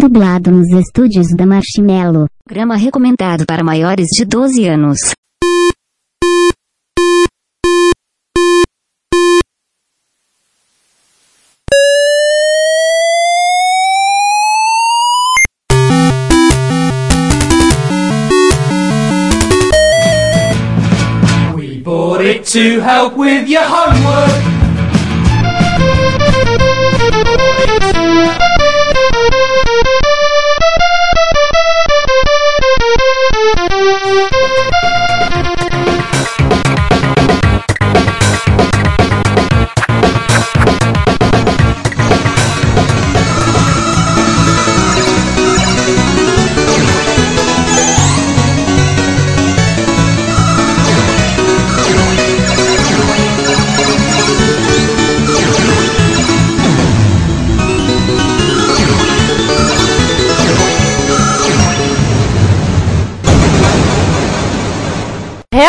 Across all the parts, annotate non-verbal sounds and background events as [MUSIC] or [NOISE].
Dublado nos estúdios da Marshmello. Grama recomendado para maiores de 12 anos. We bought it to help with your homework.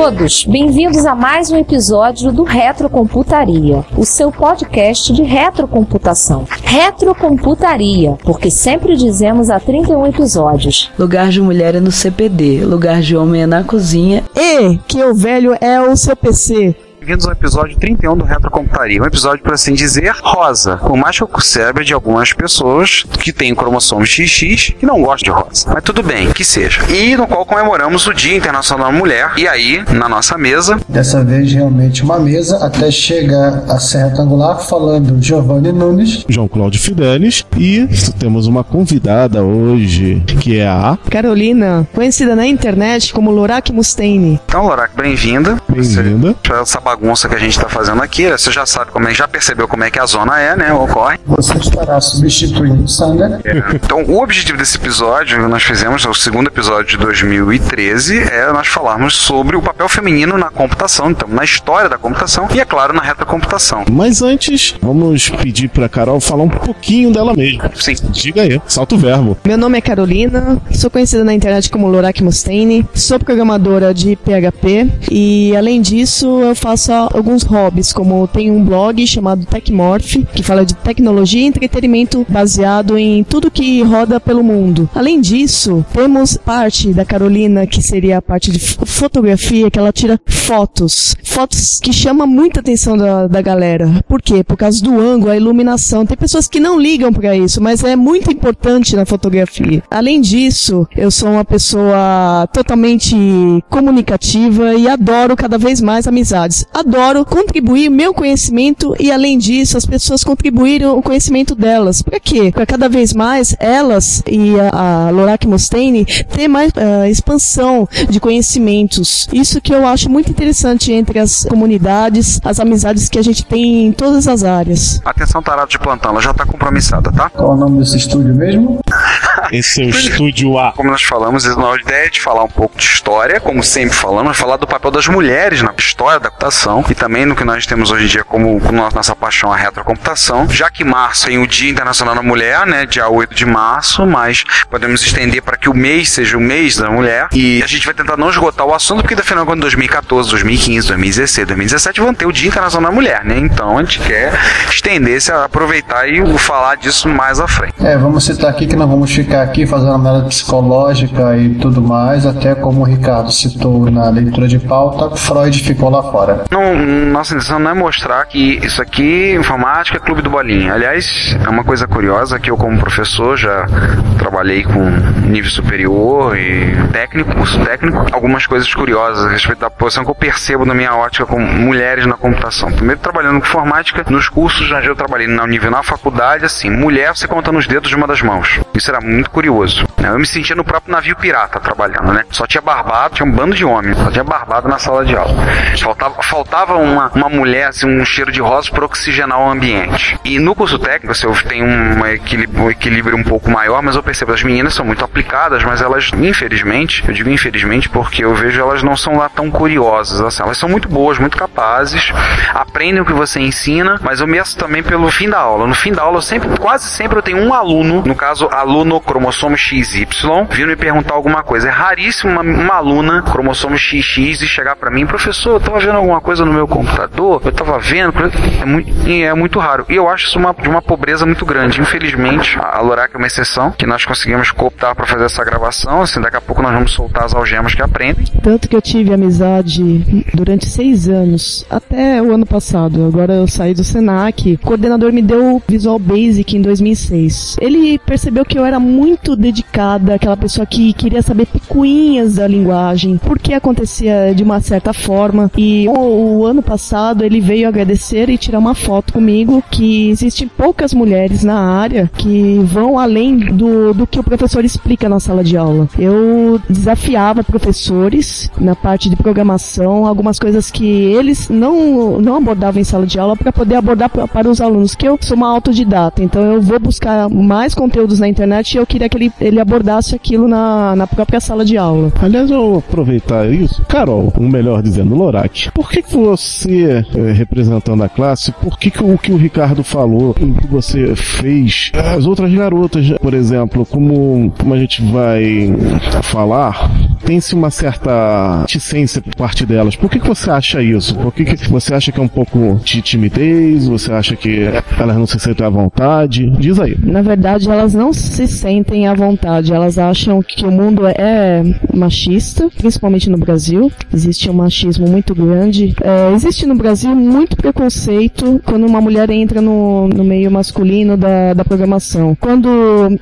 Todos, bem-vindos a mais um episódio do Retrocomputaria, o seu podcast de retrocomputação. Retrocomputaria, porque sempre dizemos há 31 episódios. Lugar de mulher é no CPD, lugar de homem é na cozinha. E que o velho é o seu PC. Bem-vindos ao episódio 31 do Retrocomputaria. Um episódio, por assim dizer, rosa. Por mais que eu saiba de algumas pessoas que têm cromossomo XX que não gostam de rosa. Mas tudo bem, que seja. E no qual comemoramos o Dia Internacional da Mulher. E aí, na nossa mesa, Dessa vez realmente uma mesa até chegar a ser retangular falando Giovanni Nunes. João Cláudio Fidelis e temos uma convidada hoje que é a Carolina, conhecida na internet como Lorak Mustaine. então, Lorac, bem-vinda. bem-vinda. Você- bagunça que a gente está fazendo aqui, você já sabe como é, já percebeu como é que a zona é, né? Ocorre. Você estará substituindo Sander. Então, o objetivo desse episódio, nós fizemos, é o segundo episódio de 2013, é nós falarmos sobre o papel feminino na computação, então, na história da computação e, é claro, na retrocomputação. Mas antes, vamos pedir pra Carol falar um pouquinho dela mesma. Sim. Diga aí, salta o verbo. Meu nome é Carolina, sou conhecida na internet como Lorak Mustaine, sou programadora de PHP e, além disso, eu faço alguns hobbies, como tenho um blog chamado Techmorph, que fala de tecnologia e entretenimento baseado em tudo que roda pelo mundo. Além disso, temos parte da Carolina, que seria a parte de fo- fotografia, que ela tira fotos. Fotos que chamam muita atenção da, da galera. Por quê? Por causa do ângulo, a iluminação. Tem pessoas que não ligam pra isso, mas é muito importante na fotografia. Além disso, eu sou uma pessoa totalmente comunicativa e adoro cada vez mais amizades. Adoro contribuir meu conhecimento e, além disso, as pessoas contribuírem o conhecimento delas. Pra quê? Pra cada vez mais elas e a, a Lorak Mustaine ter mais ah, expansão de conhecimentos. Isso que eu acho muito interessante entre as comunidades, as amizades que a gente tem em todas as áreas. Atenção, tarado de plantão, ela já está compromissada, tá? Qual é o nome desse estúdio mesmo? [LAUGHS] Esse é o estúdio A. Como nós falamos, a nossa ideia é de falar um pouco de história, como sempre falamos, falar do papel das mulheres na história da computação e também no que nós temos hoje em dia como, como nossa, paixão a retrocomputação. Já que março tem o Dia Internacional da Mulher, né, dia 8 de março, mas podemos estender para que o mês seja o mês da mulher e a gente vai tentar não esgotar o assunto porque afinal quando 2014, 2015, 2016, 2017 vão ter o Dia Internacional da Mulher, né? Então a gente quer estender esse aproveitar e falar disso mais à frente. É, vamos citar aqui que não vamos ficar aqui fazendo análise psicológica e tudo mais, até como o Ricardo citou na leitura de pauta, Freud ficou lá fora. Não, nossa intenção não é mostrar que isso aqui, informática, é clube do bolinha. Aliás, é uma coisa curiosa que eu, como professor, já trabalhei com nível superior e técnico, curso técnico, algumas coisas curiosas a respeito da posição que eu percebo na minha ótica com mulheres na computação. Primeiro, trabalhando com informática, nos cursos onde eu trabalhei no nível na faculdade, assim, mulher você conta nos dedos de uma das mãos. Isso era muito curioso. Eu me sentia no próprio navio pirata trabalhando, né? Só tinha barbado, tinha um bando de homens, só tinha barbado na sala de aula. Faltava uma, uma mulher, assim, um cheiro de rosa para oxigenar o ambiente. E no curso técnico, assim, eu tenho um equilíbrio, um equilíbrio um pouco maior, mas eu percebo as meninas são muito aplicadas, mas elas, infelizmente, eu digo infelizmente porque eu vejo elas não são lá tão curiosas, assim, elas são muito boas, muito capazes, aprendem o que você ensina, mas eu meço também pelo fim da aula. No fim da aula, eu sempre, quase sempre eu tenho um aluno, no caso, aluno cromossomo XY, vindo me perguntar alguma coisa. É raríssimo uma, uma aluna, cromossomo XX, e chegar para mim, professor, eu tava vendo alguma coisa no meu computador, eu tava vendo. É muito, é muito raro. E eu acho isso uma, de uma pobreza muito grande. Infelizmente, a Lorac é uma exceção, que nós conseguimos cooptar para fazer essa gravação. Assim, daqui a pouco nós vamos soltar as algemas que aprendem. Tanto que eu tive amizade durante seis anos, até o ano passado. Agora eu saí do Senac. O coordenador me deu Visual Basic em 2006. Ele percebeu que eu era muito dedicada, aquela pessoa que queria saber picuinhas da linguagem, por que acontecia de uma certa forma. E o, ano passado ele veio agradecer e tirar uma foto comigo que existem poucas mulheres na área que vão além do, do que o professor explica na sala de aula. Eu desafiava professores na parte de programação, algumas coisas que eles não, não abordavam em sala de aula para poder abordar para os alunos, que eu sou uma autodidata, então eu vou buscar mais conteúdos na internet e eu queria que ele, ele abordasse aquilo na, na própria sala de aula. Aliás, eu vou aproveitar isso. Carol, ou melhor dizendo, Lorak, por que, que você, eh, representando a classe, por que, que o que o Ricardo falou, o que você fez, as outras garotas, por exemplo, como, como a gente vai falar, tem-se uma certa reticência por parte delas. Por que, que você acha isso? Por que, que você acha que é um pouco de timidez? Você acha que elas não se sentem à vontade? Diz aí. Na verdade, elas não se sentem à vontade. Elas acham que o mundo é machista, principalmente no Brasil. Existe um machismo muito grande. É, existe no Brasil muito preconceito quando uma mulher entra no, no meio masculino da, da programação. Quando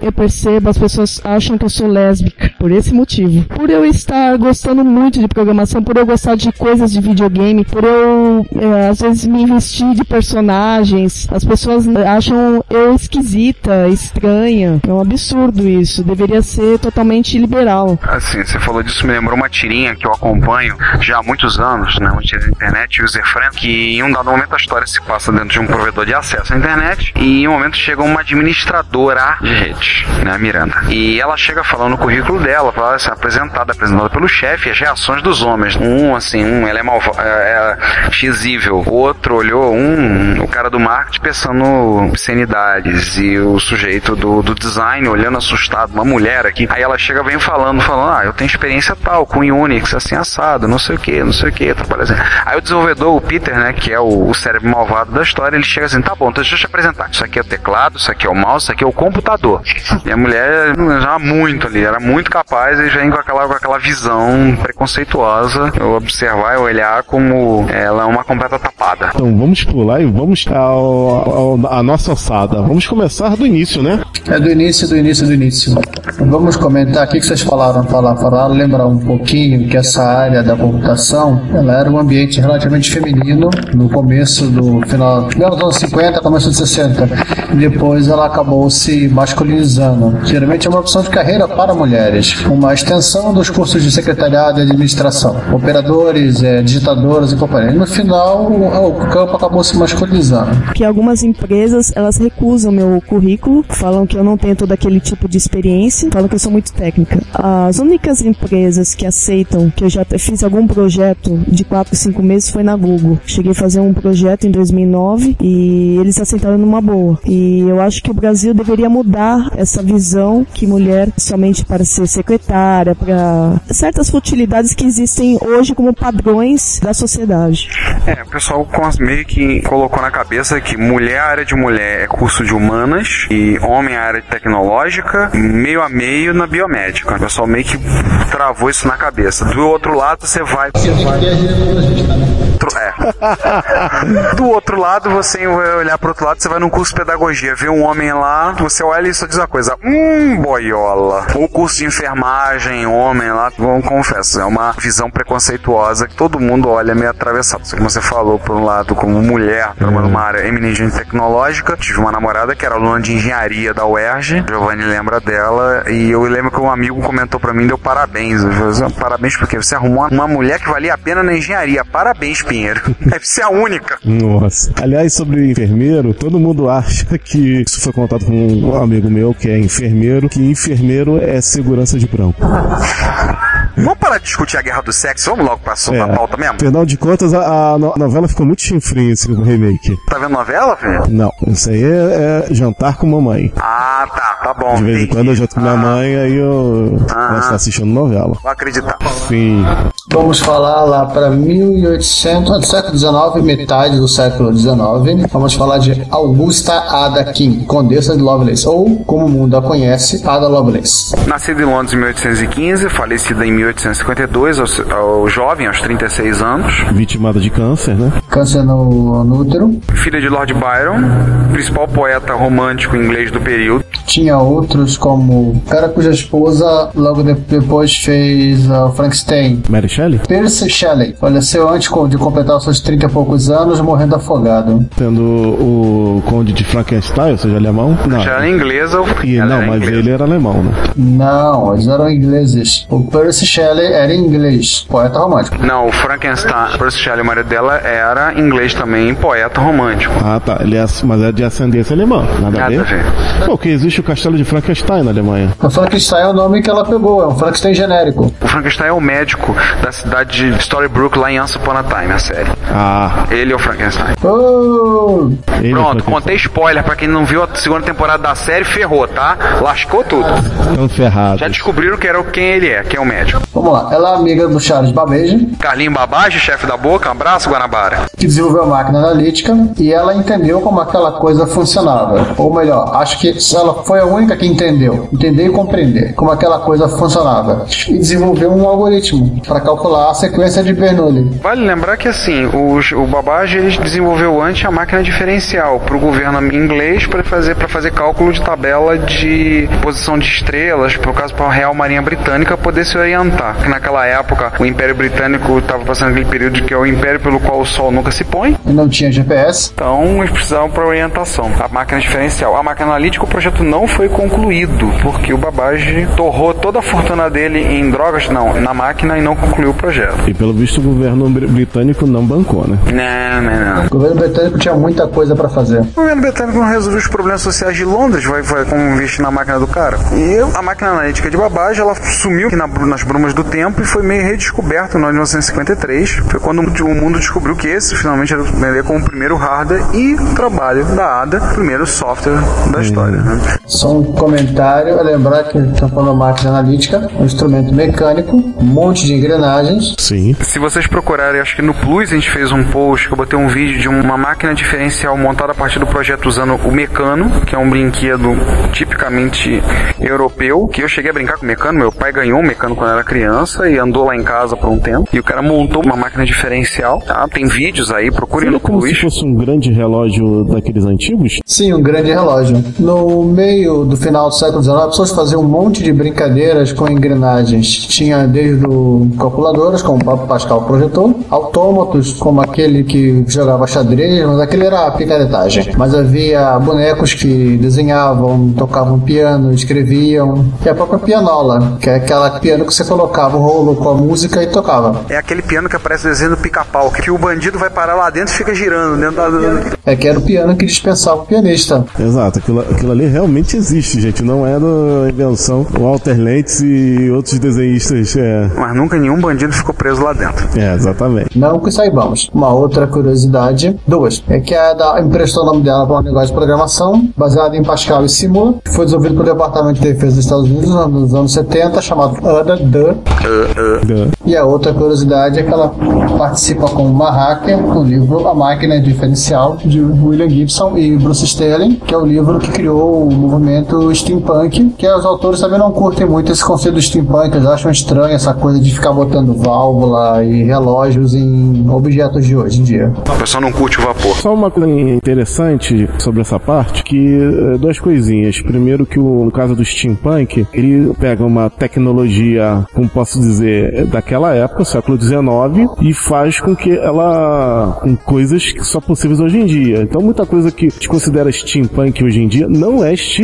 eu percebo, as pessoas acham que eu sou lésbica por esse motivo. Por eu estar gostando muito de programação, por eu gostar de coisas de videogame, por eu é, às vezes me investir de personagens, as pessoas acham eu esquisita, estranha. É um absurdo isso. Deveria ser totalmente liberal. Assim, você falou disso, me lembrou uma tirinha que eu acompanho já há muitos anos, né? Uma tirinha internet, user friend, que em um dado momento a história se passa dentro de um provedor de acesso à internet e em um momento chega uma administradora de rede, né? Miranda. E ela chega falando no currículo dela, fala assim, apresentada, apresentada pelo chefe, as reações dos homens. Um, assim, um, ela é malvada, é, é xível. O outro olhou, um, o cara do marketing pensando obscenidades e o sujeito do, do design olhando assustado, uma mulher aqui. Aí ela chega vem falando, falando, ah, eu tenho experiência tal, com Unix, assim, assado, não sei o que, não sei o que, trabalha assim. Aí o desenvolvedor, o Peter, né, que é o, o cérebro malvado da história, ele chega assim, tá bom, então deixa eu te apresentar. Isso aqui é o teclado, isso aqui é o mouse, isso aqui é o computador. E a mulher já muito ali, era muito capaz e vem com aquela, com aquela visão preconceituosa, eu observar e olhar como ela é uma completa tapada. Então vamos pular e vamos ao, ao, a nossa ossada. Vamos começar do início, né? É do início, do início, do início. Vamos comentar aqui que vocês falaram, falaram, falaram, lembrar um pouquinho que essa área da computação, ela era um ambiente relativamente feminino no começo do final, dos anos 50, começo dos 60. Depois ela acabou se masculinizando. Geralmente é uma opção de carreira para mulheres, uma extensão dos cursos de secretariado e administração, operadores, é, digitadoras e companhia. No final, o, o campo acabou se masculinizando. Que algumas empresas elas recusam meu currículo, falam que eu não tenho todo aquele tipo de experiência, falam que eu sou muito técnica. As únicas empresas que aceitam que eu já fiz algum projeto de 4, 5 meses foi na Google. Cheguei a fazer um projeto em 2009 e eles aceitaram numa boa. E eu acho que o Brasil deveria mudar essa visão que mulher somente para ser secretária, para certas futilidades que existem hoje como padrões da sociedade. É, o pessoal meio que colocou na cabeça que mulher, área de mulher é curso de humanas e homem, área tecnológica, meio a meio na biomédica. O pessoal meio que travou isso na cabeça. Do outro lado, você vai. Você vai... É. [LAUGHS] Do outro lado, você vai olhar pro outro lado, você vai num curso de pedagogia, vê um homem lá, você olha e só diz uma coisa: hum, boiola. Ou curso de enfermagem, homem lá, vamos confessar, é uma visão preconceituosa que todo mundo olha meio atravessado. Como você falou, por um lado, como mulher, numa área eminentemente tecnológica, tive uma namorada que era aluna de engenharia da UERJ, Giovanni lembra dela, e eu lembro que um amigo comentou para mim, deu parabéns. Eu falei, parabéns porque você arrumou uma mulher que valia a pena na engenharia. Parabéns, Pinheiro. [LAUGHS] Deve ser a única. Nossa. Aliás, sobre enfermeiro, todo mundo acha que isso foi contado com um amigo meu que é enfermeiro, que enfermeiro é segurança de branco. Vamos parar de discutir a guerra do sexo, vamos logo pra assunto da pauta mesmo? Afinal de contas, a, a no- novela ficou muito chinfrinha esse remake. Tá vendo novela, filho? Não, isso aí é, é jantar com mamãe. Ah, tá, tá bom. De vez em quando eu janto com minha mãe, aí eu Ah. estar assistindo novela. Vou acreditar. Sim. Vamos falar lá para 1800, do século XIX, metade do século XIX. Vamos falar de Augusta Ada King, Condessa de Lovelace, ou, como o mundo a conhece, Ada Lovelace. Nascida em Londres em 1815, falecida em 1852, ao, ao jovem, aos 36 anos. Vitimada de câncer, né? Câncer no, no útero. Filha de Lord Byron, principal poeta romântico inglês do período. Tinha outros como o cara cuja esposa logo de- depois fez uh, o Frankenstein. Mary Shelley? Percy Shelley faleceu antes de completar os seus 30 e poucos anos, morrendo afogado. Tendo o Conde de Frankenstein, ou seja, alemão? Não. Já era inglesa. E, ela não, era mas inglesa. ele era alemão, né? Não, eles eram ingleses. O Percy Shelley era inglês, poeta romântico. Não, o Frankenstein, Percy Shelley, o marido dela, era inglês também, poeta romântico. Ah, tá. Ele é, mas é de ascendência alemã. Nada, Nada a ver. Porque existe o castelo de Frankenstein na Alemanha. O Frankenstein é o nome que ela pegou, é um Frankenstein genérico. O Frankenstein é o médico da cidade de Storybrooke, lá em Once Upon a Time, a série. Ah, Ele é o Frankenstein. Oh! ele é Pronto, Frankenstein. contei spoiler pra quem não viu a segunda temporada da série, ferrou, tá? Lascou tudo. Tão ferrado. Já descobriram que era quem ele é, quem é o médico. Vamos lá, ela é amiga do Charles Babbage, Carlinho Babage, chefe da boca, um abraço, Guanabara. que desenvolveu a máquina analítica, e ela entendeu como aquela coisa funcionava. Ou melhor, acho que ela foi a única que entendeu, entender e compreender como aquela coisa funcionava. E desenvolveu um algoritmo para calcular a sequência de Bernoulli. Vale lembrar que assim, os- o Babage ele desenvolveu antes a máquina diferencial para o governo inglês para fazer para fazer cálculo de tabela de posição de estrelas, por caso para a Real Marinha Britânica poder se orientar. Que naquela época o Império Britânico estava passando aquele período que é o império pelo qual o Sol nunca se põe. E não tinha GPS. Então eles precisavam para orientação. A máquina diferencial. A máquina analítica, o projeto não foi concluído, porque o Babage torrou toda a fortuna dele em drogas, não, na máquina e não concluiu o projeto. E pelo visto o governo br- britânico não bancou, né? Não, não, não. O governo britânico tinha muita coisa para fazer. O governo britânico não resolveu os problemas sociais de Londres, vai, vai como investir na máquina do cara. E a máquina analítica de Babbage, ela sumiu aqui na nas brumas do tempo e foi meio redescoberto no ano de 1953. Foi quando o mundo descobriu que esse finalmente era é como o primeiro hardware e trabalho da ADA, primeiro software da história. Né? Só um comentário, a lembrar que estamos falando de máquina analítica, um instrumento mecânico, um monte de engrenagens. Sim. Se vocês procurarem, acho que no Plus a gente fez um post que eu botei um vídeo de uma máquina diferencial montada a partir do projeto usando o Mecano, que é um brinquedo tipicamente europeu, que eu cheguei a brincar com o Mecano, meu pai ganhou um Mecano quando era criança e andou lá em casa por um tempo, e o cara montou uma máquina diferencial, tá? Tem vídeos aí, procurem Seria no como se Plus. fosse um grande relógio daqueles antigos? Sim, um grande relógio. No meio do final do século XIX, as pessoas faziam um monte de brincadeiras com engrenagens. Tinha desde o calculadoras, como o Papa Pascal projetou, autômatos, como aquele que jogava xadrez, mas aquele era a picaretagem. Mas havia bonecos que desenhavam, tocavam piano, escreviam, e a própria pianola, que é aquela piano que você colocava o rolo com a música e tocava. É aquele piano que aparece no desenho do pica-pau, que o bandido vai parar lá dentro e fica girando dentro da... É que era o piano que dispensava o pianista. Exato, aquilo, aquilo ali realmente existe, gente. Não é da invenção Walter Lentz e outros desenhistas. É, Mas nunca nenhum bandido ficou preso lá dentro. é exatamente. Não que saibamos. Uma outra curiosidade, duas, é que a da emprestou o nome dela para um negócio de programação baseado em Pascal e Simula. Foi desenvolvido pelo Departamento de Defesa dos Estados Unidos nos anos 70, chamado ADA, DA. Da- E a outra curiosidade é que ela participa como uma hacker no livro A Máquina Diferencial de William Gibson e Bruce Sterling, que é o livro que criou o movimento steampunk, que os autores também não curtem muito esse conceito do steampunk, eles acham estranho essa coisa de ficar botando válvula e relógios em objetos de hoje em dia. O pessoal não curte o vapor. Só uma coisa interessante sobre essa parte, que eh, duas coisinhas. Primeiro que o, no caso do steampunk, ele pega uma tecnologia, como posso dizer, daquela época, século XIX, e faz com que ela com coisas que só possíveis hoje em dia. Então muita coisa que se considera steampunk hoje em dia não é steampunk.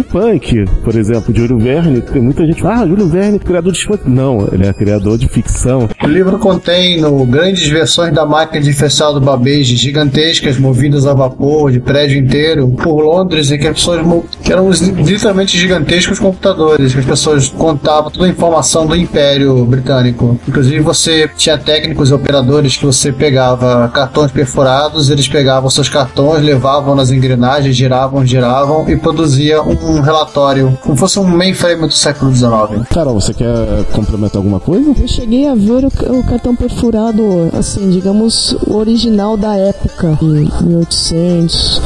Por exemplo, Júlio Verne, tem muita gente fala, ah, Júlio Verne, criador de steampunk. Não, ele é criador de ficção. O livro contém no, grandes versões da máquina diferencial do Babbage, gigantescas, movidas a vapor, de prédio inteiro, por Londres, e que as pessoas, que eram literalmente gigantescos computadores, que as pessoas contavam toda a informação do Império Britânico. Inclusive você tinha técnicos e operadores que você pegava cartões perfurados, eles pegavam seus cartões, levavam nas engrenagens, giravam, giravam e produzia um relatório, como fosse um mainframe do século XIX. Carol, você quer complementar alguma coisa? Eu cheguei a ver o, o cartão perfurado, assim, digamos, o original da época, em 1800,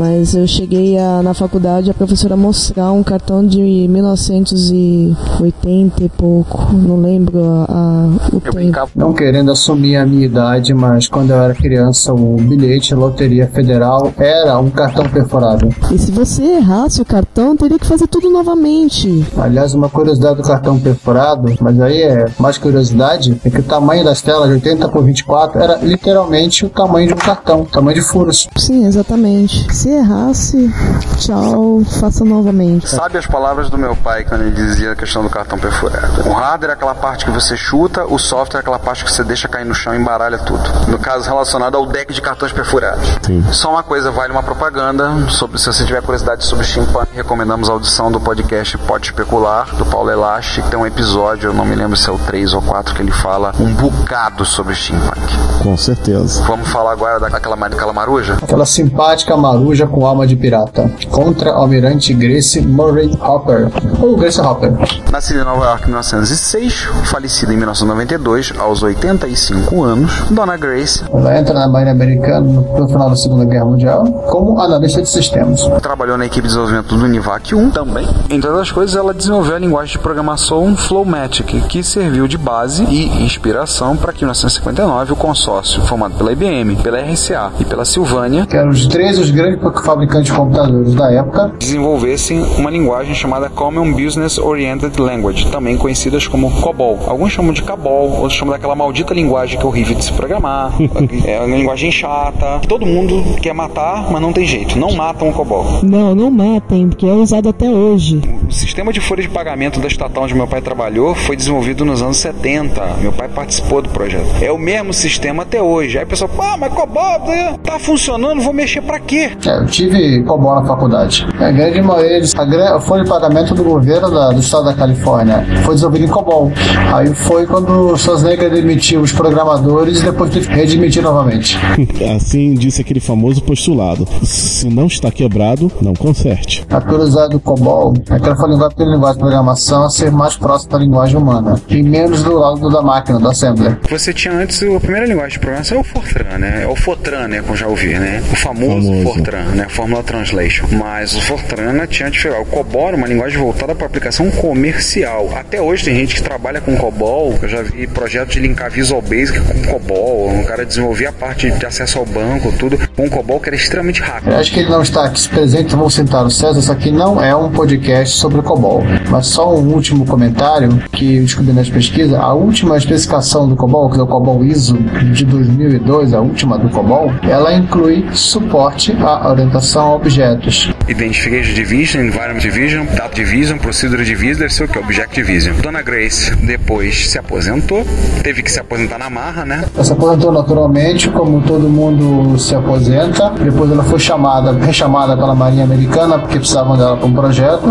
mas eu cheguei a, na faculdade a professora mostrar um cartão de 1980 e pouco, não lembro a, a, o Eu tempo. Não querendo assumir a minha idade, mas quando eu era criança, o bilhete Loteria Federal era um cartão perfurado. E se você errasse o cartão, teria que fazer tudo novamente. Aliás, uma curiosidade do cartão perfurado, mas aí é mais curiosidade, é que o tamanho das telas de 80 por 24 era literalmente o tamanho de um cartão, tamanho de furos. Sim, exatamente. Se errasse, tchau, faça novamente. Sabe as palavras do meu pai quando ele dizia a questão do cartão perfurado? O hardware é aquela parte que você chuta, o software é aquela parte que você deixa cair no chão e embaralha tudo. No caso relacionado ao deck de cartões perfurados. Sim. Só uma coisa, vale uma propaganda. Sobre, se você tiver curiosidade sobre steampunk, recomendamos a audição do podcast Pode Especular, do Paulo Elache, que tem um episódio, eu não me lembro se é o 3 ou 4, que ele fala um bocado sobre steampunk. Com certeza. Vamos falar agora daquela, daquela maruja? Aquela simpática maruja com alma de pirata. Contra Almirante Grace Murray Hopper. Ou Grace Hopper. Nascida em Nova York em 1906, falecida em 1992, aos 85 anos, Dona Grace Ela entra na Marinha Americana no final da Segunda Guerra Mundial como analista de sistemas. trabalhou na equipe de desenvolvimento do Univac 1 também. Entre outras coisas, ela desenvolveu a linguagem de programação Flowmatic, que serviu de base e inspiração para que em 1959 o consórcio, formado pela IBM, pela RCA e pela Silvânia, Que eram os três os grandes fabricantes de computadores da época. desenvolvessem uma linguagem chamada Common Business Oriented Language, também conhecidas como COBOL. Alguns chamam de CABOL, outros chamam daquela maldita linguagem que é horrível de se programar, [LAUGHS] é uma linguagem chata. Todo mundo quer matar, mas não tem jeito. Não matam o COBOL. Não, não matem, porque é usado até hoje. O sistema de folha de pagamento da estatal onde meu pai trabalhou foi desenvolvido nos anos 70. Meu pai participou do projeto. É o mesmo sistema até hoje. Aí a pessoa, ah, mas COBOL tá funcionando, vou mexer pra quê? É, eu tive COBOL na faculdade. A grande maioria, a, gra- a folha de pagamento do governo da- do estado da Califórnia foi desenvolvida em COBOL. Aí foi quando o Schwarzenegger demitiu os programadores e depois teve que redemitir novamente. [LAUGHS] Assim disse aquele famoso postulado: se não está quebrado, não conserte. A curiosidade do COBOL é que ela foi linguagem pela linguagem de programação a ser mais próxima da linguagem humana e menos do lado da máquina, do assembler. Você tinha antes a primeira linguagem de programação é o Fortran, né? É o Fortran, né? Como já ouvi, né? O famoso, Famoso. Fortran, né? Fórmula Translation. Mas o Fortran né, tinha diferença. O COBOL era uma linguagem voltada para aplicação comercial. Até hoje tem gente que trabalha com COBOL. Eu já vi projeto de linkar Visual Basic com COBOL. Um cara desenvolvia a parte de acesso ao banco, tudo, com COBOL que era extremamente rápido. Eu acho que ele não está aqui presente, vou citar o César, isso aqui não é um podcast sobre COBOL. Mas só um último comentário que eu descobri nas pesquisas. A última especificação do COBOL, que é o COBOL ISO de 2002, a última do COBOL, ela inclui suporte à orientação a objetos. Identification Division, Environment Division, Data Division, Procedure Division, deve ser o que? Object Division. Dona Grace depois se aposentou, teve que se aposentar na marra, né? Ela se aposentou naturalmente, como todo mundo se aposenta. Depois ela foi chamada, rechamada pela Marinha Americana, porque precisavam dela para um projeto.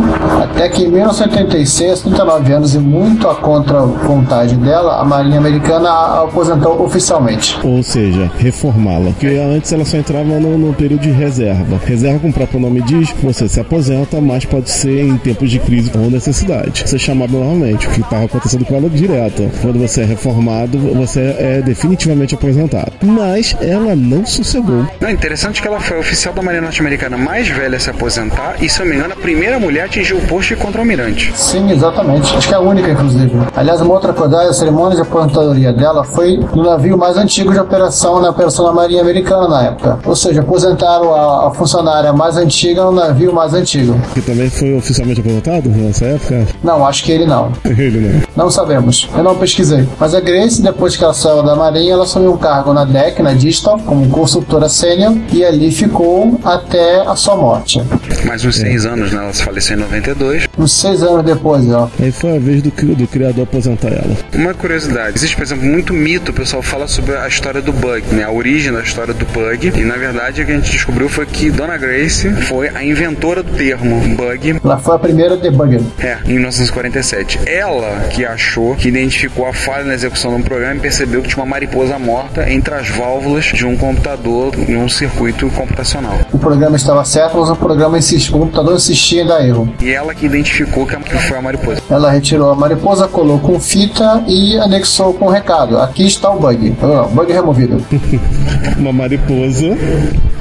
Até que em 1986, 39 anos e muito a contra vontade dela, a Marinha Americana a aposentou oficialmente. Ou seja, reformá-la. Porque antes ela só entrava no, no período de reserva. Reserva, como o próprio nome diz, você se aposenta, mas pode ser em tempos de crise ou necessidade. Você é chamado novamente, o que estava acontecendo com ela direto. Quando você é reformado, você é definitivamente aposentado. Mas ela não sossegou. Não, interessante que ela foi a oficial da Marinha Norte-Americana mais velha a se aposentar e, se eu não me engano, a primeira mulher a atingir o posto de contra-almirante. Sim, exatamente. Acho que é a única, inclusive. Aliás, uma outra coisa, a cerimônia de aposentadoria dela foi no navio mais antigo de operação, na operação da Marinha Americana na época. Ou seja, aposentaram a, a funcionária mais antiga no navio mais antigo. Que também foi oficialmente aposentado nessa época. Não, acho que ele não. [LAUGHS] Ele não. Não sabemos. Eu não pesquisei. Mas a Grace, depois que ela saiu da Marinha, ela assumiu um cargo na DEC, na Digital, como consultora sênior, e ali ficou até a sua morte. Mais uns seis anos, né? Ela se faleceu em 92. Uns seis anos depois, ó. Aí foi a vez do, do criador aposentar ela. Uma curiosidade: existe, por exemplo, muito mito, o pessoal fala sobre a história do Bug, né? A origem da história do Bug. E na verdade o que a gente descobriu foi que Dona Grace foi a inventora do termo Bug. Ela foi a primeira debugger. É, em 1947. Ela que achou, que identificou a falha na execução de um programa e percebeu que tinha uma mariposa morta entre as válvulas de um computador em um circuito computacional. O programa estava certo, mas o programa insistia, o computador insistia em dar erro. E ela que identificou que foi a mariposa. Ela retirou a mariposa, colou com fita e anexou com o recado. Aqui está o bug. Oh, bug removido. [LAUGHS] uma mariposa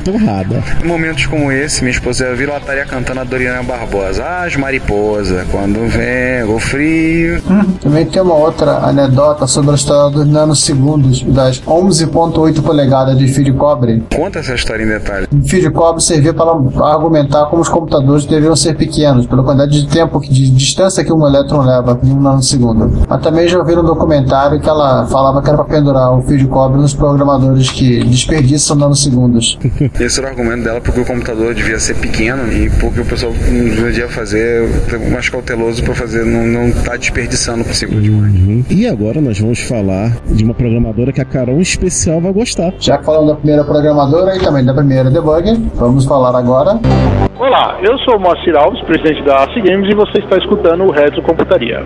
torrada. Em momentos como esse, minha esposa ia vir, ela estaria cantando a Doriana Barbosa. Ah, as mariposas, quando vem o frio. Hum, também tem uma outra anedota sobre a história dos nanosegundos das 11.8 polegadas de fio de cobre. Conta essa história em detalhe. O fio de cobre servia para argumentar como os computadores deveriam ser pequenos, pela quantidade de tempo, de distância que um elétron leva em um nanosegundo. Mas também já ouviram um documentário que ela falava que era para pendurar o fio de cobre nos programadores que desperdiçam nanosegundos. [LAUGHS] Esse era o argumento dela porque o computador devia ser pequeno e porque o pessoal não devia fazer mais cauteloso para fazer, não, não tá desperdiçando por segundo demais. Uhum. E agora nós vamos falar de uma programadora que a Carol especial vai gostar. Já que falamos da primeira programadora e também da primeira debugger, vamos falar agora. Olá, eu sou o Moacir Alves, presidente da AC Games, e você está escutando o Retro Computaria.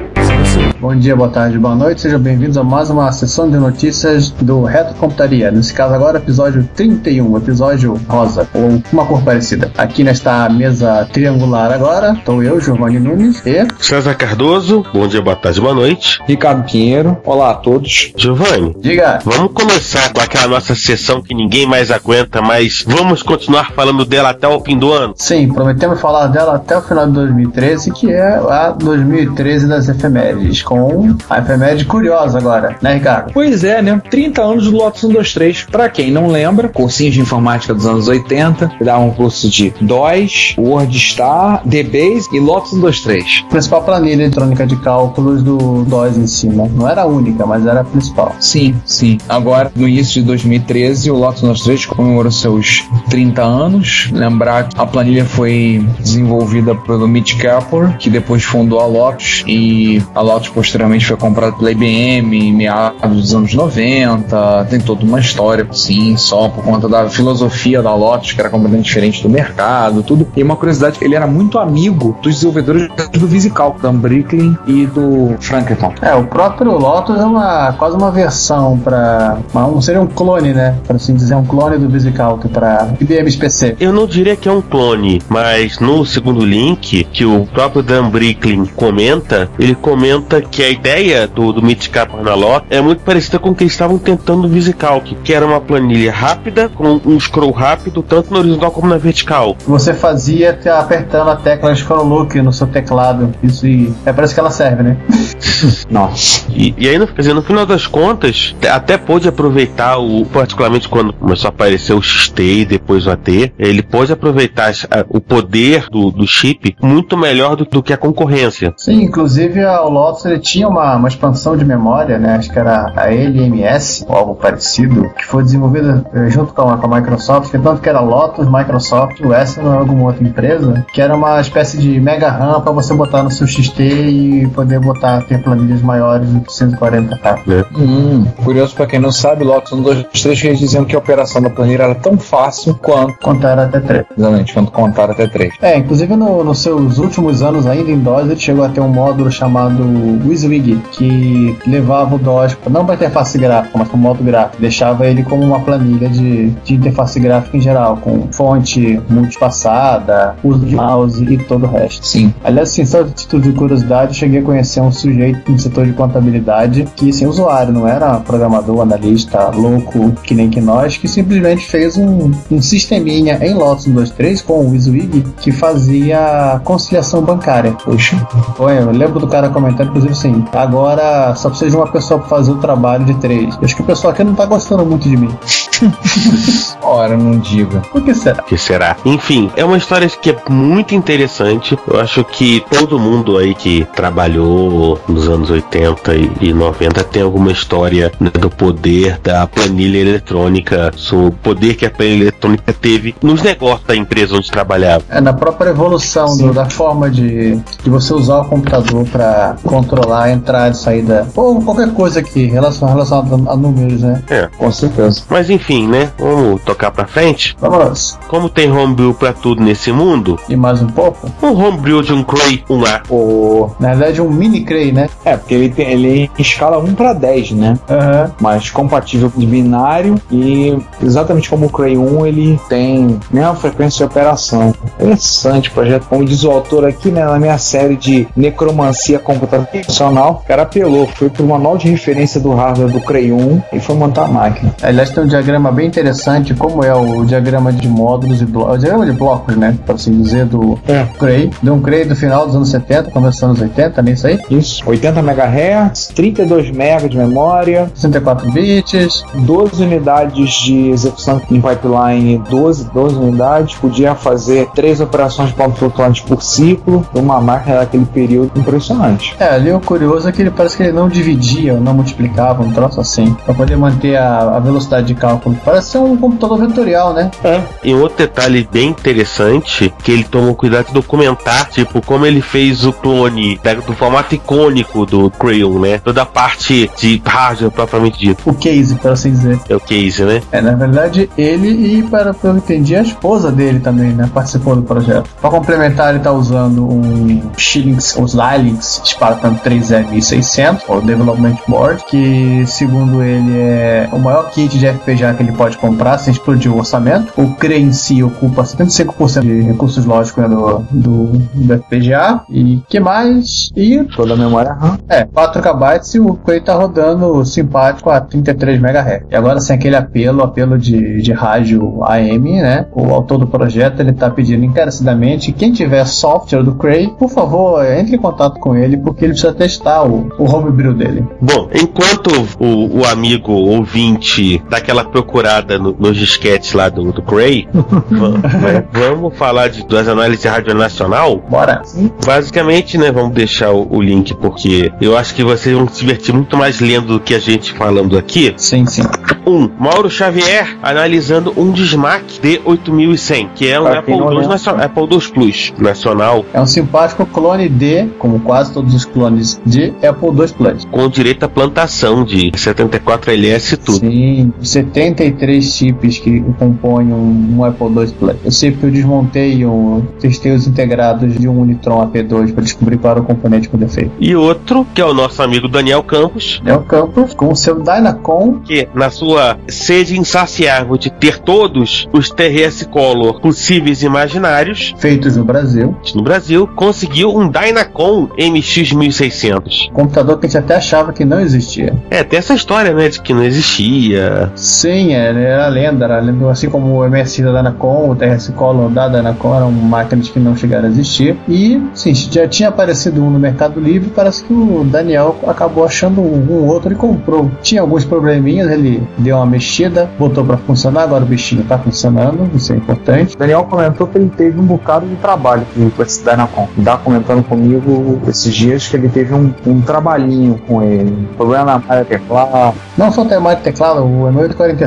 Bom dia, boa tarde, boa noite, sejam bem-vindos a mais uma sessão de notícias do Retro Computaria. Nesse caso agora, episódio 31, episódio rosa, ou uma cor parecida. Aqui nesta mesa triangular agora, estou eu, Giovanni Nunes e... César Cardoso, bom dia, boa tarde, boa noite. Ricardo Pinheiro, olá a todos. Giovanni, diga. Vamos começar com aquela nossa sessão que ninguém mais aguenta, mas vamos continuar falando dela até o fim do ano? Sim, prometemos falar dela até o final de 2013, que é a 2013 das efemérides, com a efeméride curiosa agora, né, Ricardo? Pois é, né? 30 anos do Lotus 123. Pra quem não lembra, cursinho de informática dos anos 80, dá um curso de DOS, WordStar, DBase e Lotus 123. Principal planilha eletrônica de cálculos do DOS em cima. Não era a única, mas era a principal. Sim, sim. Agora, no início de 2013, o Lotus 123 comemorou seus 30 anos. Lembrar que a planilha foi desenvolvida pelo Mitch Kapor, que depois fundou a Lotus, e a Lotus posteriormente foi comprada pela IBM em meados dos anos 90. Tem toda uma história, sim, só por conta da filosofia da Lotus, que era completamente diferente do mercado, tudo. E uma curiosidade, ele era muito amigo dos desenvolvedores do VisiCalc, Dan Bricklin e do Frankenton. É, o próprio Lotus é uma quase uma versão para um seria um clone, né? Para assim dizer, um clone do VisiCalc para IBM PC. Eu não diria que é um clone, mas no segundo link que o próprio Dan Bricklin comenta, ele comenta que a ideia do, do Mitch Kappa na Lot é muito parecida com o que eles estavam tentando no VisiCalc, que era uma planilha rápida, com um scroll rápido, tanto na horizontal como na vertical. Você fazia apertando a tecla scroll look no seu teclado. Isso e é parece que ela serve, né? [LAUGHS] Nossa. E, e aí, no, dizer, no final das contas, até pôde aproveitar o, particularmente quando começou a aparecer o XT e depois o AT, ele pôde aproveitar a, o poder do, do chip muito melhor do, do, que a concorrência. Sim, inclusive o Lotus ele tinha uma, uma expansão de memória, né? Acho que era a LMS ou algo parecido, que foi desenvolvida eh, junto com a, com a Microsoft, tanto que era Lotus, Microsoft, o S não era alguma outra empresa, que era uma espécie de mega RAM para você botar no seu XT e poder botar ter planilhas maiores de 140K. É. Hum, curioso para quem não sabe, Lotus 1, 2, 3 eles diziam que a operação da planilha era tão fácil quanto contar até 3. Exatamente, quanto contar até 3. É, inclusive no, nos seus últimos anos ainda em DOS ele chegou a ter um módulo chamado WYSIWYG, que levava o DOS não para interface gráfica, mas para o modo gráfico, deixava ele como uma planilha de, de interface gráfica em geral, com fonte multipassada, uso de mouse e todo o resto. Sim. Aliás, assim, só título de curiosidade, cheguei a conhecer um sujeito no setor de contabilidade que, sem usuário, não era programador, analista, louco, que nem que nós, que simplesmente fez um, um sisteminha em Lotus 123 com o WYSIWYG que fazia conciliação bancária. Puxa. Foi, eu lembro do cara comentando, inclusive assim, agora só precisa de uma pessoa para fazer o trabalho de três. Eu acho que o pessoal aqui não tá gostando muito de mim. [LAUGHS] Ora, não diga. Por que será? que será? Enfim, é uma história que é muito interessante. Eu acho que todo mundo aí que trabalhou nos anos 80 e 90 tem alguma história né, do poder da planilha eletrônica, o poder que a planilha eletrônica teve nos negócios da empresa onde trabalhava. É na própria evolução do- da forma de, de você usar o computador para controlar a entrada e saída, ou qualquer coisa aqui relacionada relacionado a números, né? É. Com certeza. Mas enfim, né? Vamos tocar pra frente. Vamos. Como tem homebrew pra tudo nesse mundo, E mais um pouco? um homebrew de um Cray 1A. O... Na verdade, um mini Cray, né? É, porque ele, tem, ele escala 1 para 10, né? Aham. Mas compatível de binário e exatamente como o Cray 1, ele tem mesma frequência de operação. Interessante o projeto. Como diz o autor aqui, né, na minha série de necromancia computacional, o cara apelou, foi pro manual de referência do hardware do Cray 1 e foi montar a máquina. Aliás, tem um diagrama bem interessante, como é o diagrama de módulos e blocos. O diagrama de blocos, né? Por assim dizer, do É. Cray. De um Cray do final dos anos 70, começo dos anos 80, nem sei. Isso, 80 MHz, 32 MB de memória, 64 bits. 12 unidades de execução em pipeline, 12, 12 unidades, podia fazer três operações de ponto flutuante por ciclo, uma máquina daquele período impressionante. É, ali o curioso é que ele parece que ele não dividia não multiplicava, um troço assim, pra poder manter a, a velocidade de cálculo. Parece ser um computador vetorial, né? E um outro detalhe bem interessante que ele tomou cuidado de documentar, tipo, como ele fez o clone da- do formato icônico do Crayon, né? Toda a parte de hardware propriamente dito. O case, por assim dizer. É o case, né? É, na verdade, ele e, para que eu entendi, a esposa dele também, né? Participou do projeto. Para complementar, ele tá usando um Xilinx, os Xilinx Spartan 3M600, ou Development Board, que, segundo ele, é o maior kit de FPGA que ele pode comprar sem explodir o orçamento. O Cray em si ocupa 75% de recursos lógicos né, do, do, do FPGA. E que mais? E Toda a memória RAM. é, 4 KB e o Cray tá rodando simpático a 33 MHz. E agora sem aquele apelo, apelo de, de rádio AM, né? O autor do projeto ele tá pedindo encarecidamente quem tiver software do Cray, por favor, entre em contato com ele porque ele precisa testar o, o homebrew dele. Bom, enquanto o, o amigo ouvinte dá aquela procurada no- nos disquetes lá do, do Cray, [LAUGHS] va- né, vamos falar de, das análises de rádio nacional. Bora. Basicamente, né, vamos deixar o, o link porque eu acho que vocês vão se divertir muito mais lendo do que a gente falando aqui. Sim, sim. Um, Mauro Xavier analisando um Dismac D8100, que é um Pra Apple II, nacional, Apple II Plus nacional, É um simpático clone D, como quase todos os clones de Apple II Plus. com direito à plantação de 74LS e tudo. Sim, 73 chips que compõem um, um Apple II Plus. Eu sei porque eu desmontei o testei os integrados de um Unitron AP2 para descobrir qual era o componente com defeito. E outro, que é o nosso amigo Daniel Campos, É o Campos com o seu Dynacon que na sua sede insaciável de ter todos os TRS Color possíveis e imaginários feitos no Brasil. no Brasil, conseguiu um Dynacon MX1600. Computador que a gente até achava que não existia. É, tem essa história, né, de que não existia. Sim, era, era lenda, era lenda, assim como o MSI da Dynacon, o TRS Color da Dynacon eram máquinas que não chegaram a existir. E, sim, já tinha aparecido um no Mercado Livre, parece que o Daniel acabou achando um, um outro e comprou. Tinha alguns probleminhas, ele deu uma mexida, botou pra funcionar, agora o bichinho tá funcionando, isso é importante. O Daniel comentou que ele teve um bocado de trabalho com esse Dynacon. Dá comentando comigo esses dias que ele teve um, um trabalhinho com ele. Problema na malha teclado. Não só tem de teclado, o M847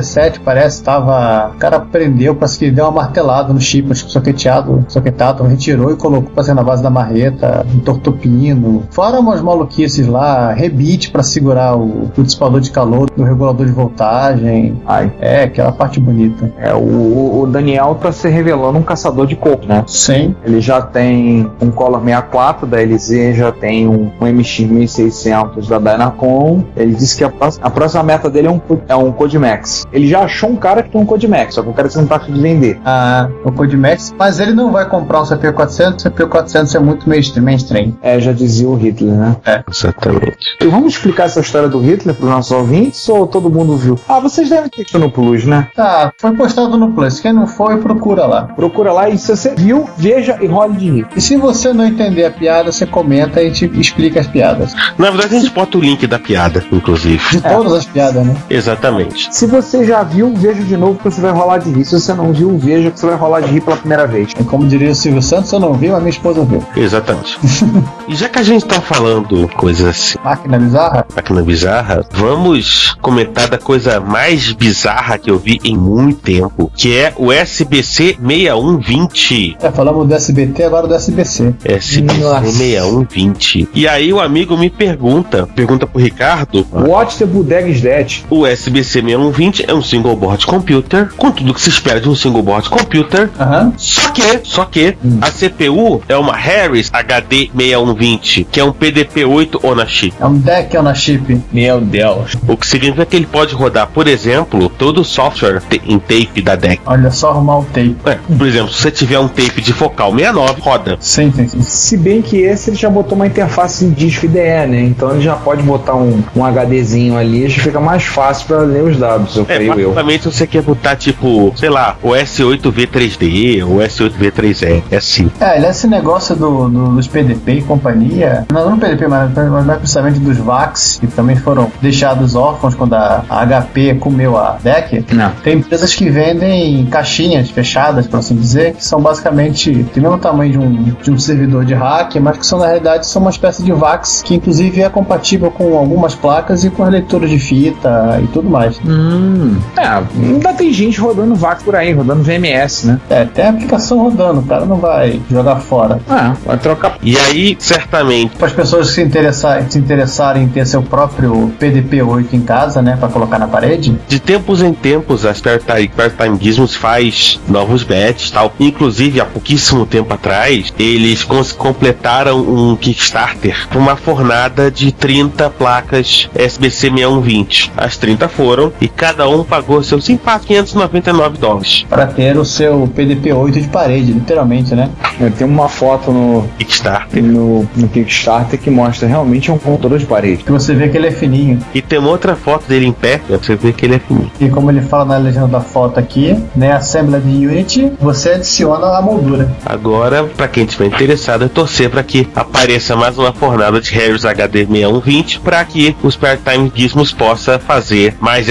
parece estava. O cara prendeu, parece que deu uma martelada no chip, acho que soqueteado, soquetado, retirou e colocou pra ser na base da marreta, entortou pino. Fora umas maluquices lá, rebite pra segurar o, o dissipador de calor do regulador de voltagem. Ai. É, aquela parte bonita. É, o, o Daniel tá se revelando um caçador de coco, né? Sim. Ele já tem um Color 64 da LZ, já tem um, um MX1600 da Dynacon. Ele disse que a, próxima- a próxima meta dele é um, é um Codimax. Ele já achou um cara que tem um Codimax, só que o cara não tá afim de vender. Ah, o Codimax, mas ele não vai comprar um CPU400, o CPU400 é muito mainstream. mainstream. É, já dizia o Hitler, né? É. Exatamente. E vamos explicar essa história do Hitler para os nossos ouvintes ou todo mundo viu? Ah, vocês devem ter visto no Plus, né? Tá, foi postado no Plus. Quem não foi, procura lá. Procura lá e se você viu, veja e role de rir. E se você não entender a piada, você comenta e a gente explica as piadas. Na verdade, a gente bota o link da piada, inclusive. De todas as piadas, né? Exatamente. Se você já viu, veja de novo que você vai rolar de rir. Se você não viu, veja que você vai rolar de rir pela primeira vez. E como diria o Silvio Santos, eu não vi, mas minha esposa viu. Exatamente. [LAUGHS] e já que a gente tá falando coisas assim, Máquina bizarra? máquina bizarra, vamos comentar da coisa mais bizarra que eu vi em muito tempo, que é o SBC 6120. É, falamos do SBT, agora do SBC. SBC 6120. E aí o amigo me pergunta, pergunta pro Ricardo, Watch the Bodega is Dead. o SBC 6120 é um single board computer, com tudo que se espera de um single board computer, Aham. Só que, só que, a CPU é uma Harris HD 6120, que é um PDP-8 on a chip. É um deck on a chip. Meu Deus. O que significa que ele pode rodar, por exemplo, todo o software em tape da DEC. Olha só arrumar o tape. É, por exemplo, se você tiver um tape de focal 69, roda. Sim, sim, sim. Se bem que esse ele já botou uma interface em disco IDE, né? Então ele já pode botar um, um HDzinho ali, já fica mais fácil pra ler os dados, eu É, creio eu. basicamente você quer botar tipo, sei lá, o S8V3D, o S8V3E, é assim. É, ele é esse negócio do, do- dos PDP e companhia. Não, não PDP, mas, mas mais precisamente dos VAX, que também foram deixados órfãos quando a, HP comeu a DEC. Não. Tem empresas que vendem caixinhas fechadas, por assim dizer, que são basicamente do mesmo tamanho de um, de um servidor de hack, mas que são na realidade são uma espécie de VAX que inclusive é compatível com algumas placas e com as leituras de fita e tudo mais. Hum. É, ainda tem gente rodando VAC por aí, rodando VMS, né? É, tem a aplicação rodando, o cara não vai jogar fora. Ah, vai trocar. E aí, certamente, Para as pessoas se, interessar, se interessarem em ter seu próprio PDP-8 em casa, né, para colocar na parede, de tempos em tempos, a Spare Time, Gizmos faz novos bets tal. Inclusive, há pouquíssimo tempo atrás, eles completaram um Kickstarter com uma fornada de 30 placas SBC 6120. As 30 foram e cada um pagou seus simpáticos 599 dólares. para ter o seu PDP-8 de parede, literalmente, né? Eu tenho uma foto no, Kickstarter. no, no Kickstarter que mostra realmente um computador de parede. Que você vê que ele é fininho. E tem uma outra foto dele em pé, você ver que ele é fininho. E como ele fala na legenda da foto aqui, né, Assembly de Unity, você adiciona a moldura. Agora, para quem estiver interessado, é torcer para que apareça mais uma fornada de Harris HD 6120 para que o Spare Time Gizmos possa fazer mais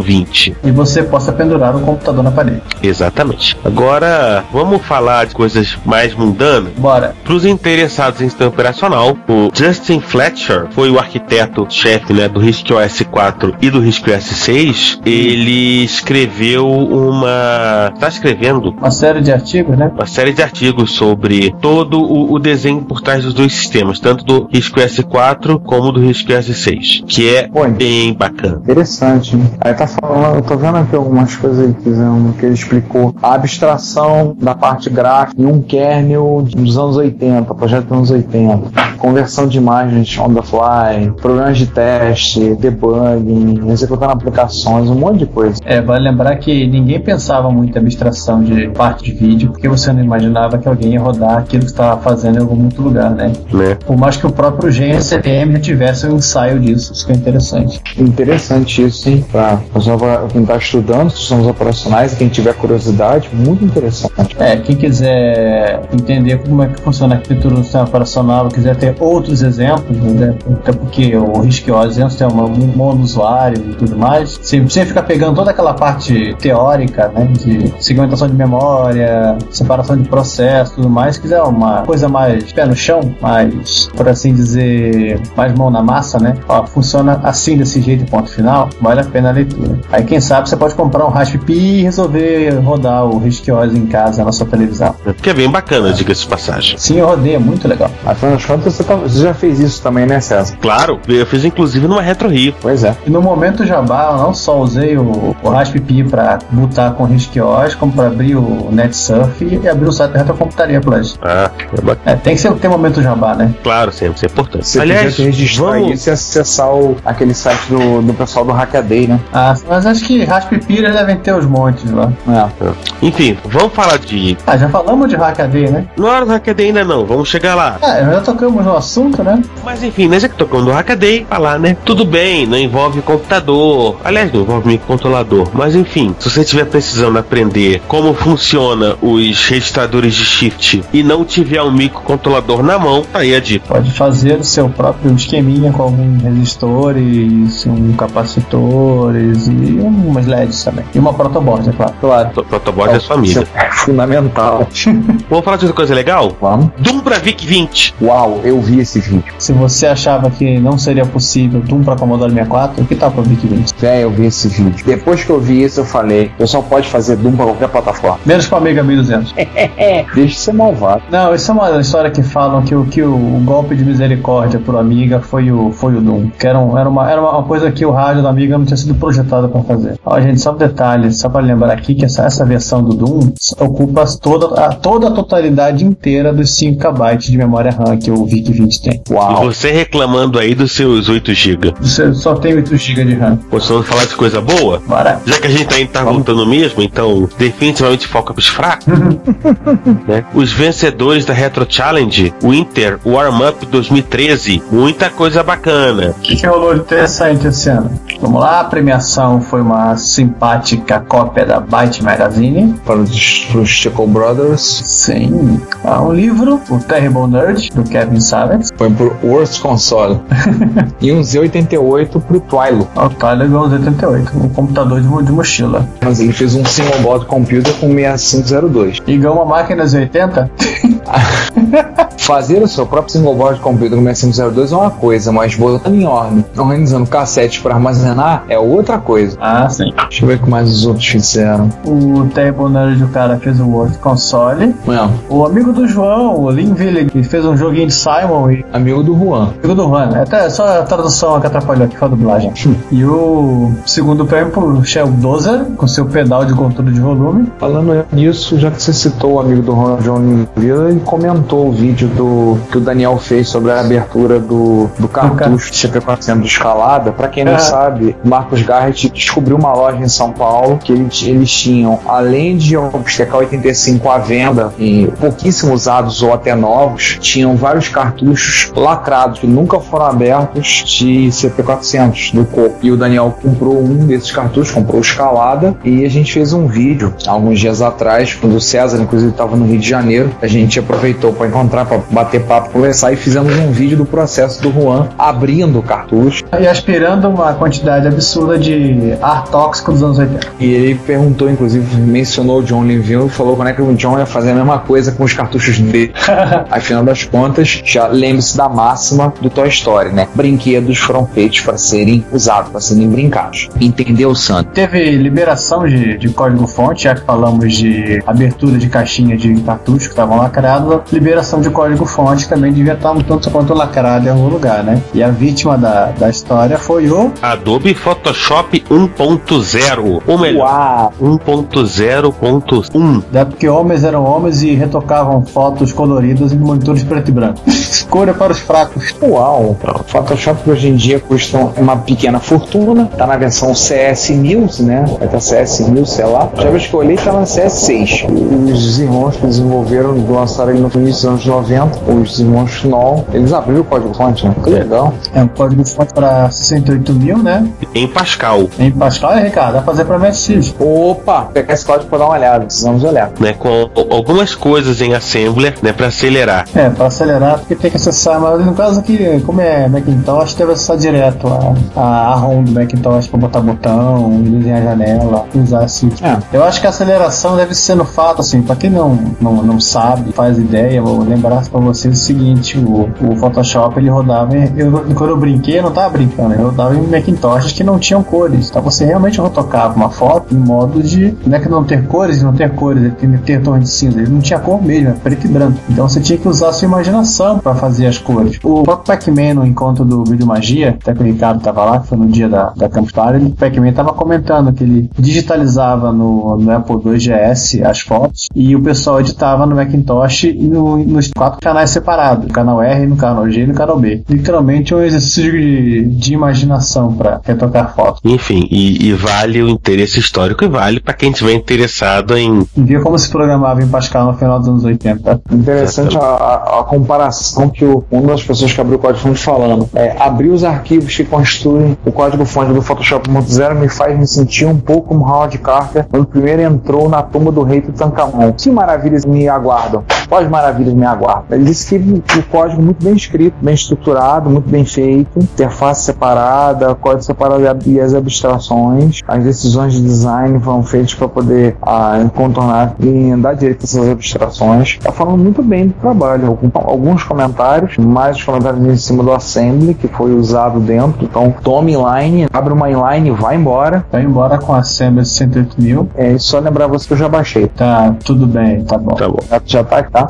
SBC 6120. E você possa pendurar o computador na parede. Exatamente. Agora, vamos falar de coisas mais mundanas. Bora. Para os interessados em sistema operacional, o Justin Fletcher foi o arquiteto-chefe né, do RISC OS 4 e do RISC OS 6. Ele escreveu uma. Está escrevendo Uma série de artigos, né? uma série de artigos sobre todo o, o desenho por trás dos dois sistemas, tanto do RISC S4 como do RISC S6, que é Oi. bem bacana. Interessante. né? Aí tá falando, eu tô vendo aqui algumas coisas aí que, fizeram, que ele explicou. A abstração da parte gráfica em um kernel dos anos 80, projeto dos anos 80. Conversão de imagens on the fly, programas de teste, debugging, executando aplicações, um monte de coisa. É, vale lembrar que ninguém pensava muito em abstração de parte de vídeo, porque você não imaginava que alguém ia rodar aquilo que estava fazendo em algum outro lugar, né? Né? Por mais que o próprio GNCPM já tivesse um ensaio disso, isso que é interessante. Interessante isso, hein? Pra pessoal pra quem tá estudando sistemas operacionais, quem tiver curiosidade, muito interessante. É, quem quiser entender como é que funciona a arquitetura do sistema operacional, quiser ter outros exemplos, né? até porque o tem uma- um monousuário e tudo mais, você você fica pegando toda aquela parte teórica, né, de segmentação de memória, separação de processo, tudo mais, se quiser uma coisa mais pé no chão, mais, por assim dizer, mais mão na massa, né, ó, funciona assim, desse jeito, ponto final, vale a pena a leitura. Aí quem sabe você pode comprar um Raspberry Pi e resolver rodar o RISC-OS em casa na sua televisão. Que é bem bacana, diga-se de passagem. Sim, eu rodei, é muito legal. Afinal das contas, você, tá- você já fez isso também, né, César? Claro, eu fiz inclusive numa Retro Rio. Pois é. E no momento Jabá, eu não só usei o, o Raspberry Pi para botar com RISC-OS, como para abrir o NetSurf e abrir o site da Retrocomputaria Plus. Ah, é bacana. É, tem que ser, ter momento Jabá, né? Claro, sempre, isso é importante. Você Aliás, registrar vamos... isso e acessar o, aquele site do, do pessoal do Hackaday, né? Ah, mas acho que eles devem ter os montes lá. É. Enfim, vamos falar de. Ah, já falamos de Hackaday, né? Não é hora do Hackaday ainda não, vamos chegar lá. Ah, já tocamos no assunto, né? Mas enfim, né, já que tocamos no Hackaday, falar, né? Tudo bem, não envolve computador. Aliás, não envolve microcontrolador. Mas enfim, se você estiver precisando aprender como funciona os registradores de shift e não tiver um microcontrolador na mão, tá aí a dica. Pode fazer o seu próprio esqueminha com alguns resistores, um capacitores, e umas LEDs também. E uma protoboard, é claro. Claro. O protoboard é sua amiga. É fundamental. [LAUGHS] Vamos falar de outra coisa legal? Vamos. Doom pra VIC 20. Uau, eu vi esse vídeo. Se você achava que não seria possível Doom pra Commodore 64, que tal pra VIC 20? Véi, eu vi esse vídeo. Depois que eu vi isso, eu falei: o pessoal pode fazer Doom pra qualquer plataforma. Menos pra Amiga 1200. [LAUGHS] Deixa de ser malvado. Não, isso é uma história que falam que o, que o, o golpe de misericórdia pro Amiga foi o, foi o Doom. Que era, um, era, uma, era uma coisa que o rádio da Amiga não tinha sido projetado pra fazer. Ó, gente, só um detalhe, só pra lembrar aqui que essa, essa versão do Doom ocupa toda a, toda a totalidade inteira dos 5 KB de memória RAM que o VIC-20 tem. E você reclamando aí dos seus 8 GB. Você só tem 8 GB de RAM. Você vamos falar de coisa boa? Bora. Já que a gente ainda tá voltando mesmo, então definitivamente foca pros fracos. [LAUGHS] né? Os vencedores da Retro Challenge, Winter Warm Up 2013. Muita coisa bacana. O que, que rolou de interessante esse ano? Vamos lá, a foi uma simpática cópia da Byte Magazine. Para os, para os Chico Brothers. Sim. Há um livro, O Terrible Nerd, do Kevin Savage. Foi pro Worst Console. [LAUGHS] e um Z88 pro Twilo. O Twilo ganhou um Z88, um computador de, de mochila. Mas ele fez um single board computer com 6502. E ganhou uma máquina Z80? [LAUGHS] Fazer o seu próprio single board computer com 6502 é uma coisa, mas botando em ordem, organizando cassete para armazenar é outra coisa. Ah, sim. Deixa eu ver o que mais os outros fizeram. O Terrible Nerd, o cara fez o World Console. O amigo do João, o Linville, que fez um joguinho de Simon e. Amigo do Juan. Amigo do Juan, né? Até só a tradução que atrapalhou aqui, foi a dublagem. [LAUGHS] e o segundo prêmio pro Shell Dozer, com seu pedal de controle de volume. Falando nisso, já que você citou o amigo do Ron John Villa, ele comentou o vídeo do que o Daniel fez sobre a abertura do, do cartucho CP400 de escalada. Pra quem não Ah. sabe, Marcos Descobriu uma loja em São Paulo que ele- eles tinham, além de um Obstecar 85 à venda, e pouquíssimos usados ou até novos, tinham vários cartuchos lacrados que nunca foram abertos de CP400 do corpo. E o Daniel comprou um desses cartuchos, comprou escalada, e a gente fez um vídeo alguns dias atrás, quando o César, inclusive, estava no Rio de Janeiro. A gente aproveitou para encontrar, para bater papo, conversar e fizemos um vídeo do processo do Juan abrindo o cartucho. E aspirando uma quantidade absurda de ar tóxico dos anos 80. E ele perguntou, inclusive, mencionou o John Linville e falou quando é que o John ia fazer a mesma coisa com os cartuchos dele. [LAUGHS] Afinal das contas, já lembre-se da máxima do Toy Story, né? Brinquedos foram feitos para serem usados, para serem brincados. Entendeu, Santo? Teve liberação de, de código-fonte, já que falamos de abertura de caixinha de cartuchos que estavam lacrados, liberação de código-fonte também devia estar um tanto quanto lacrado em algum lugar, né? E a vítima da, da história foi o Adobe Photoshop 1.0. Ou melhor, 1.0.1. É porque homens eram homens e retocavam fotos coloridas em monitores preto e branco. [LAUGHS] Escolha para os fracos. Uau! Photoshop hoje em dia custa uma pequena fortuna, tá na versão CS1000, né? Vai estar CS1000, sei lá. Já eu olhei, tá na CS6. Os irmãos que desenvolveram, lançaram ele no início dos anos 90, os irmãos Knoll, eles abriram o código-fonte, né? Que legal. É um código-fonte para 68 mil, né? Em Pascal. Em Pascal, Ricardo? Dá pra fazer para MSX. Opa! Pegar esse código pra dar uma olhada, precisamos olhar. Né, com algumas coisas em Assembler, né, para acelerar. É, para acelerar, porque tem que acessar, mas no caso aqui, como é Macintosh, deve acessar direto a, a, a ROM do Macintosh para botar botão, desenhar janela, usar assim. É. Eu acho que a aceleração deve ser no fato, assim, para quem não, não, não sabe, faz ideia, vou lembrar para vocês o seguinte: o, o Photoshop ele rodava, em, eu, quando eu brinquei, eu não tava brincando, ele rodava em Macintoshes que não tinham cores, então você realmente retocava uma foto em modo de, não é que não ter cores não ter cores, ele tem ter tom de cinza, ele não tinha cor mesmo, é preto e branco. Então você tinha que usar a sua imaginação para fazer as cores. O próprio Pac-Man no encontro do Vídeo Magia, até que o Ricardo tava lá, que foi no dia da, da Campus o Pac-Man tava comentando que ele digitalizava no, no Apple II GS as fotos e o pessoal editava no Macintosh e no- nos quatro canais separados, no canal R, no canal G e no canal B. Literalmente um exercício de, de imaginação para retocar fotos. Enfim, e, e vale o interesse histórico e vale para quem tiver interessado em. Ver como se programava em Pascal no final dos anos 80. Interessante a, a- a comparação que o, uma das pessoas que abriu o código-fonte falando. É, abrir os arquivos que constituem o código-fonte do Photoshop 1.0 me faz me sentir um pouco como Howard Carter quando primeiro entrou na tumba do rei Tutankhamon. Que maravilhas me aguardam. quais maravilhas me aguardam? Ele disse que o código muito bem escrito, bem estruturado, muito bem feito, interface separada, código separado e as abstrações, as decisões de design foram feitas para poder ah, contornar e dar direito a essas abstrações. Está falando muito bem do trabalho. Alguns comentários, mais os comentários em cima do assembly que foi usado dentro. Então, tome inline, abre uma inline e vai embora. Vai embora com a assembly 108 mil. É só lembrar você que eu já baixei. Tá, tudo bem, tá bom. Tá bom. Já, já tá, tá?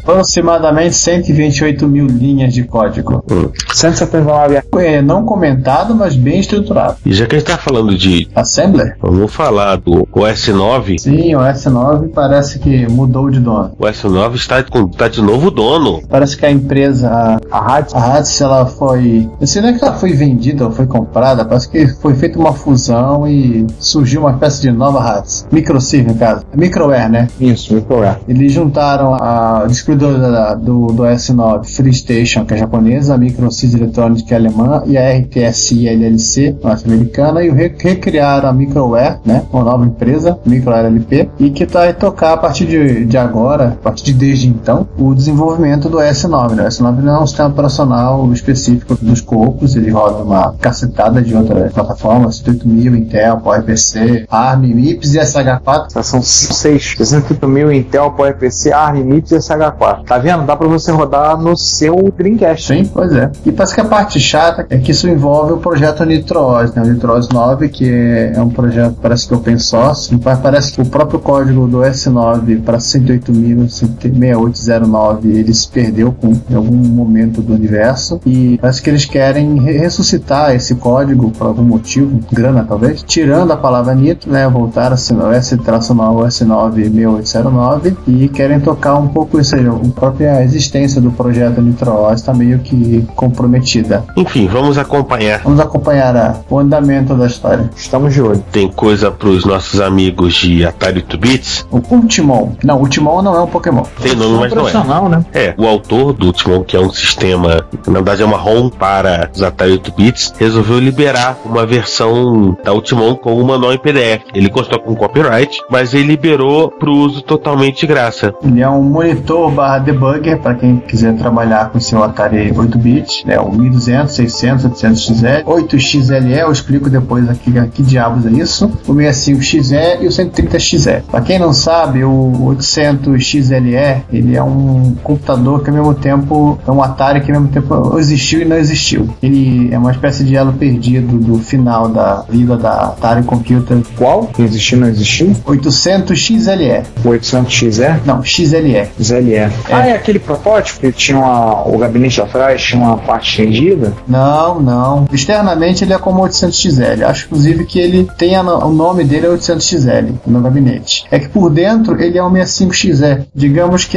Aproximadamente 128 mil linhas de código. Hum. 179 É não comentado, mas bem estruturado. E já que a gente tá falando de Assembler? Vamos falar do OS9. Sim, o S9 parece que mudou de dono. O S9 está, com, está de novo dono. Parece que a empresa, a Hatz, a Hatz, ela foi. Eu sei não é que ela foi vendida ou foi comprada, parece que foi feita uma fusão e surgiu uma espécie de nova Hatz. Microsif, no caso. Microware, né? Isso, Microware. Eles juntaram a distribuidora do, do S9 FreeStation, que é japonesa, a Microsys Electronics, que é alemã, e a RTSI LLC, norte-americana, e re recriaram a Microware, né? Uma nova empresa, Microware LP, e que está a tocar a partir de, de agora, a partir de desde então, o desenvolvimento do S9. Né? O S9 não é um sistema operacional específico dos cocos, ele roda uma cacetada de outras plataformas, 8000, Intel, PowerPC, ARM, MIPS e SH4. São seis, 68000 Intel, PowerPC, ARM, MIPS e SH4. Tá vendo? Dá para você rodar no seu Dreamcast. Sim, pois é. E parece que a parte chata é que isso envolve o projeto NitroOS, né? NitroOS 9, que é um projeto, parece que open source, parece que o próprio código do S9 para 108.6809 ele se perdeu com, em algum momento do universo e parece que eles querem ressuscitar esse código por algum motivo, grana talvez, tirando a palavra nitro, né, voltar a ser o S-9 S96809 e querem tocar um pouco isso aí, a própria existência do projeto NitroOS está meio que comprometida. Enfim, vamos acompanhar. Vamos acompanhar a, o andamento da história. Estamos de olho. Tem coisa para os nossos amigos de Atari 2-bits? O Ultimon. Não, o Ultimon não é um Pokémon. Tem nome, mas não é. Né? É, o autor do Ultimon, que é um sistema, na verdade é uma ROM para os Atari 8-bits, resolveu liberar uma versão da Ultimon com uma manual em PDF. Ele constou com copyright, mas ele liberou para o uso totalmente de graça. Ele é um monitor barra debugger para quem quiser trabalhar com seu Atari 8-bit, né, o 1200, 600, 800XL, 8XLE, eu explico depois aqui que diabos é isso, o 65XE e o 130XE. Para quem não sabe, o 800XLE, ele é um computador que ao mesmo tempo é um Atari que ao mesmo tempo existiu e não existiu. Ele é uma espécie de elo perdido do final da vida da Atari Computer. Qual? Existiu e não existiu? 800XLE. O 800XE? Não, XLE. XLE. É. Ah, é aquele protótipo que tinha uma, o gabinete atrás, tinha uma parte estendida? Não, não. Externamente ele é como 800XL. Acho inclusive que ele tem a, o nome dele é 800XL no gabinete. É que por dentro ele é um 65XE. Digamos que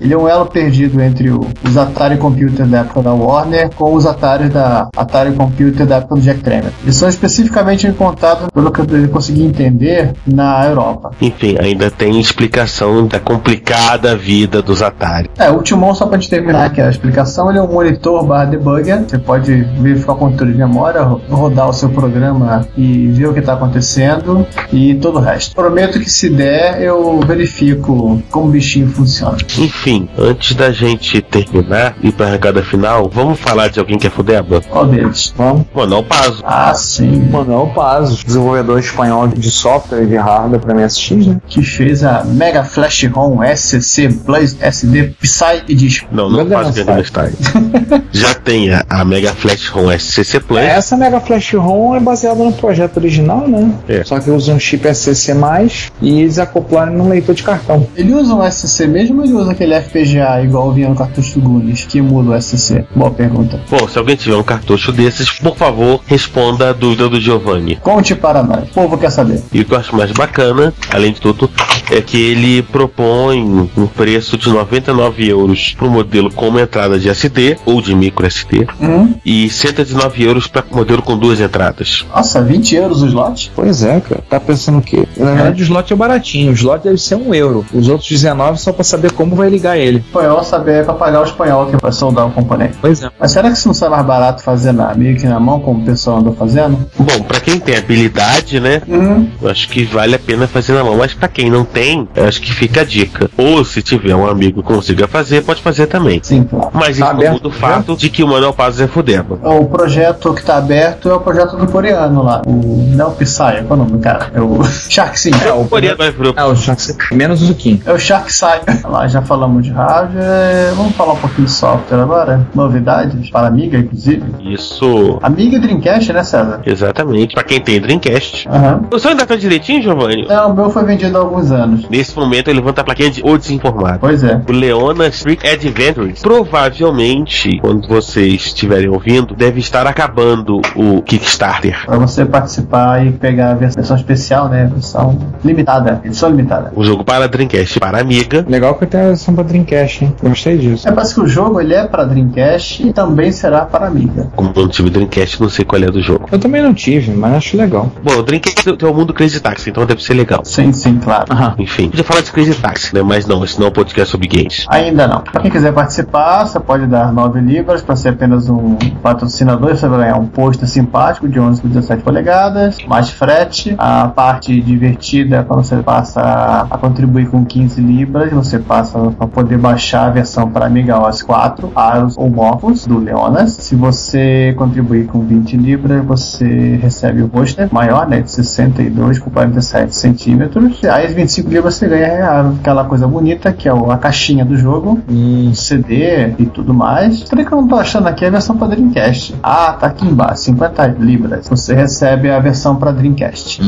ele é um elo perdido entre o, os Atari Computer da época da Warner com os Atari da Atari Computer da época do Jack Tramier. Eles são especificamente encontrados, pelo que eu consegui entender, na Europa. Enfim, ainda tem explicação da complicada vida dos Atari. É, o Ultimon, só para te terminar aqui a explicação, ele é um monitor barra debugger. Você pode verificar o controle de memória, rodar o seu programa e ver o que está acontecendo e todo o resto. Prometo que se der, eu verifico como o bichinho funciona. Enfim, antes da gente terminar e para a recada final, vamos falar de alguém que é fudeba? Qual deles? Vamos. Manuel Pazo. Ah, sim. Manuel Pazo, desenvolvedor espanhol de software e de hardware para MSX, né? Que fez a Mega Flash ROM SCC Blaze SD Psy Edition. Não, não faz que ainda está aí. Já tem a, a, Mega Flash ROM SCC Plus. Essa Mega Flash ROM é baseada no projeto original, né? É. Só que usa um chip SCC+, e eles acoplaram no leitor de cartão. Ele usa um SCC mesmo ou ele usa aquele FPGA igual vinha no cartucho do Gunis, que emula o SCC? Boa pergunta. Bom, se alguém tiver um cartucho desses, por favor, responda a dúvida do Giovanni. Conte para nós, o povo quer saber. E o que eu acho mais bacana, além de tudo, é que ele propõe um preço de 99 euros para o modelo com uma entrada de SD ou de micro SD uhum. e 119 euros para o modelo com duas entradas. Nossa, 20 euros o slot? Pois é, cara. Tá pensando o quê? Na verdade, é. o slot é baratinho. O slot deve ser um euro. Os outros 19 só para saber como vai ligar ele. Espanhol saber é para pagar o espanhol que vai soldar o componente. Pois é. Mas será que isso não sai mais barato fazer na, meio que na mão, como o pessoal andou fazendo? Bom, para quem tem habilidade, né? Uhum. Eu acho que vale a pena fazer na mão. Mas para quem não tem, eu acho que fica a dica. Os se tiver um amigo que consiga fazer, pode fazer também. Sim. Mas isso Tá não aberto, muda o fato de que o Manuel Paz é fudeba. O projeto que tá aberto é o projeto do coreano lá. O. Não é o Psy, qual é o nome, cara? É o [LAUGHS] Shark Sim. É, o coreano vai pro. É, o Shark Sim. Menos o Zukin. É o Shark Sai. Lá já falamos de hardware. Vamos falar um pouquinho de software agora. Novidades para Amiga, inclusive. Isso. Amiga e Dreamcast, né, César? Exatamente. Pra quem tem Dreamcast. Aham. O seu ainda tá direitinho, Giovanni? Não, o meu foi vendido há alguns anos. Nesse momento ele levanta a plaquinha de O Desinformado. Pois é. O Leona Street Adventures. Provavelmente, quando vocês estiverem ouvindo, deve estar acabando o Kickstarter. Pra você participar e pegar a versão especial, né? Versão limitada. Edição limitada. O jogo para Dreamcast para Amiga. Legal que tem a versão pra Dreamcast, hein? Gostei disso. É, parece que o jogo ele é para Dreamcast e também será para Amiga. Como eu não tive Dreamcast, não sei qual é do jogo. Eu também não tive, mas acho legal. Bom, o Dreamcast tem o mundo Crazy Taxi, então deve ser legal. Sim, sim, claro. Enfim, podia falar de Crazy Taxi, né? Mas não, esse não é um podcast sobre games. Ainda não. Pra quem quiser participar, você pode dar 9 libras para ser apenas um patrocinador. Você vai ganhar um pôster simpático de 11 por 17 polegadas, mais frete. A parte divertida é quando você passa a contribuir com 15 libras, você passa para poder baixar a versão para Amiga OS 4, Aros ou Morphos do Leonas. Se você contribuir com 20 libras, você recebe o pôster maior, né, de 62 por 47 centímetros. Aí, 25 libras você ganha aquela coisa bonita que é a caixinha do jogo, um CD e tudo mais. Peraí que eu não tô achando aqui a versão para Dreamcast. Ah, tá aqui embaixo, 50 libras. Você recebe a versão para Dreamcast.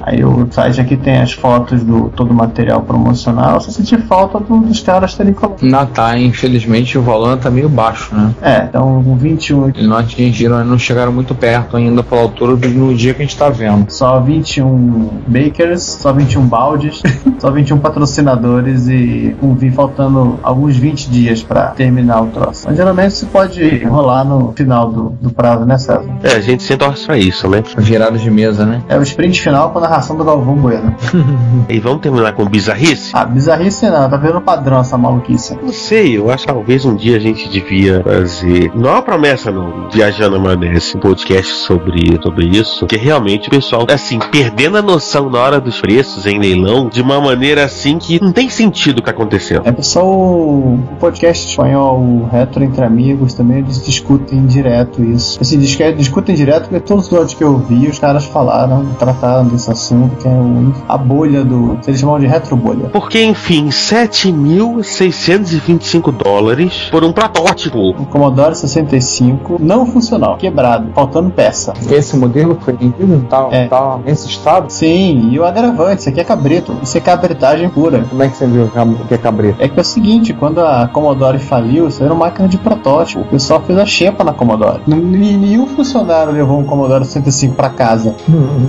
Aí o site aqui tem as fotos do todo o material promocional. Só senti falta do- dos caras terem colocado. Não, tá, infelizmente o valor tá meio baixo, né? É, então um 21 Eles não atingiram, não chegaram muito perto ainda pela altura do no dia que a gente tá vendo. Só 21 bakers, só 21 baldes, [LAUGHS] só 21 patrocinadores e um vi faltando alguns 20 dias pra terminar o troço. Mas geralmente você pode rolar no final do, do prazo, né, César? É, a gente sempre torce pra isso, né? Virada de mesa, né? É o sprint final com a narração do Galvão Bueno. [LAUGHS] E vamos terminar com bizarrice? Ah, bizarrice não, tá vendo o padrão essa maluquice. Não sei, eu acho que talvez um dia a gente devia fazer. Não é uma promessa, não. Viajando a maionese, um podcast sobre, sobre isso. Que realmente o pessoal, assim, perdendo a noção na hora dos preços em leilão de uma maneira assim que não tem sentido o que aconteceu. É pessoal, o podcast espanhol, o Retro Entre Amigos, também eles discutem direto isso. Assim, dis- discutem direto porque todos os outros que eu vi, os caras falaram, trataram desse assunto, que é o- a bolha do. Eles chamam de retro bolha. Porque, enfim, 7.625 dólares por um protótipo. O Commodore 65 não funcional, quebrado, faltando peça. Esse modelo foi vendido? Tá, É. tá nesse estado? Sim, e o agravante, isso aqui é cabrito, isso é cabritagem pura. Como é que você viu que é cabrito? É que é o seguinte, quando a Commodore faliu, isso era uma máquina de protótipo. O pessoal fez a xepa na Commodore. Nenhum funcionário levou um Commodore 65 pra casa.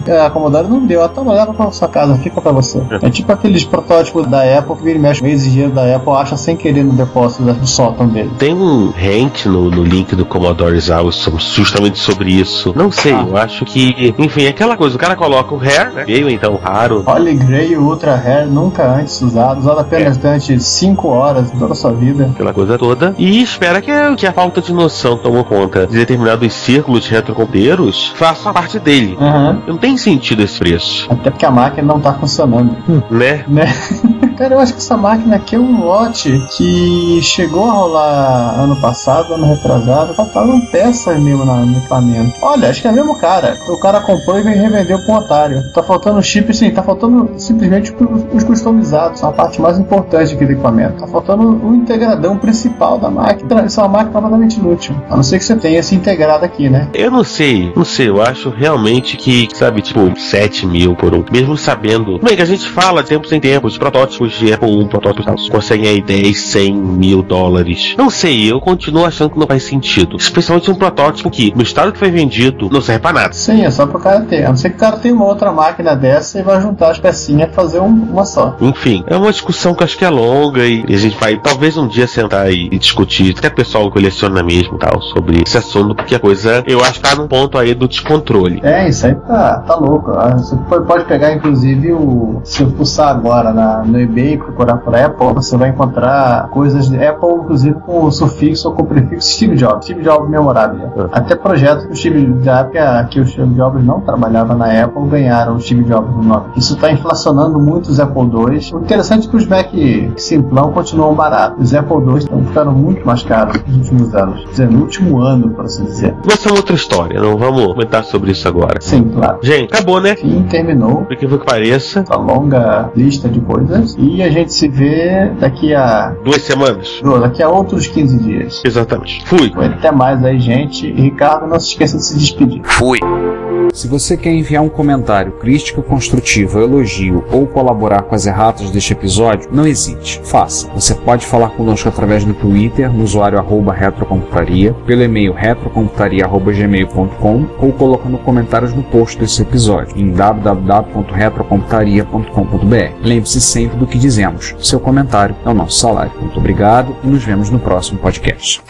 É, A Commodore não deu, ela toma, leva pra sua casa, fica pra você. É tipo aqueles protótipos da Apple que vira e mexe, o ex-engenheiro da Apple acha sem querer no depósito do sótão dele. Tem um rant no, no link do Commodore Awesome justamente sobre isso. Não sei, eu acho que, enfim, é aquela coisa, o cara coloca o Rare, né? Veio então raro. Holy Grail Ultra Rare, nunca antes usado, usado apenas durante 5 horas em toda a sua vida. aquela coisa toda, e espera que, que a falta de noção tomou conta de determinados círculos faça parte dele. Aham. Não tem sentido esse preço, Até porque a máquina não tá funcionando. né? né? [LAUGHS] Cara, eu acho que essa máquina aqui é um lote que chegou a rolar ano passado, ano retrasado, faltavam peças mesmo na- no equipamento. Olha, acho que é o mesmo cara. O cara comprou e veio revendeu pra um otário. Tá faltando chip, sim, tá faltando simplesmente os, os customizados, a parte mais importante aqui do equipamento. Tá faltando o integradão principal da máquina. Isso é uma máquina completamente inútil. A não ser que você tenha esse integrado aqui, né? Eu não sei, não sei, eu acho realmente que, sabe, tipo, 7 mil por um, mesmo sabendo. Bem, que a gente fala de tempos em tempos, protótipos de Apple 1, protótipos tal, conseguem aí 10, 100 mil dólares. Não sei, eu continuo achando que não faz sentido. Especialmente um protótipo que, no estado que foi vendido, não serve pra nada. Sim, é só pro cara ter. A não ser que o cara tenha uma outra máquina dessa e vai juntar as pecinhas e fazer um- uma só. Enfim, é uma discussão que eu acho que é longa e a gente vai talvez um dia sentar e, e discutir, até pessoal coleciona mesmo tal, sobre esse assunto, porque a coisa eu acho que tá num ponto aí do descontrole. É, isso aí tá, tá louco. Ah, Você pode- pegar, inclusive, o. Se eu fuçar agora na, no eBay, procurar por Apple, você vai encontrar coisas de Apple, inclusive com o sufixo ou com o prefixo Steve Jobs, Steve Jobs memorável. Até projetos que o Steve Jobs, que o Steve Jobs não trabalhava na Apple, ganharam o Steve Jobs no nome. Isso está inflacionando muito os Apple II. O interessante é que os Mac simplão continuam baratos. Os Apple II estão ficando muito mais caros nos últimos anos. Quer dizer, no último ano, por assim dizer. Mas é outra história, não vamos comentar sobre isso agora. Sim, claro. Gente, acabou, né? Sim, terminou. Por que que pareça. Uma longa lista de coisas. E a gente se vê daqui a. Duas semanas? Não, daqui a outros 15 dias. Exatamente. Fui. Até mais aí, gente. E Ricardo, não se esqueça de se despedir. Fui. Se você quer enviar um comentário, crítica construtiva, elogio ou colaborar com as erratas deste episódio, não hesite, faça. Você pode falar conosco através do Twitter, no usuário arroba retrocomputaria, pelo e-mail retrocomputaria.gmail.com ou colocando comentários no post desse episódio em www.retrocomputaria.com.br. Lembre-se sempre do que dizemos. Seu comentário é o nosso salário. Muito obrigado e nos vemos no próximo podcast.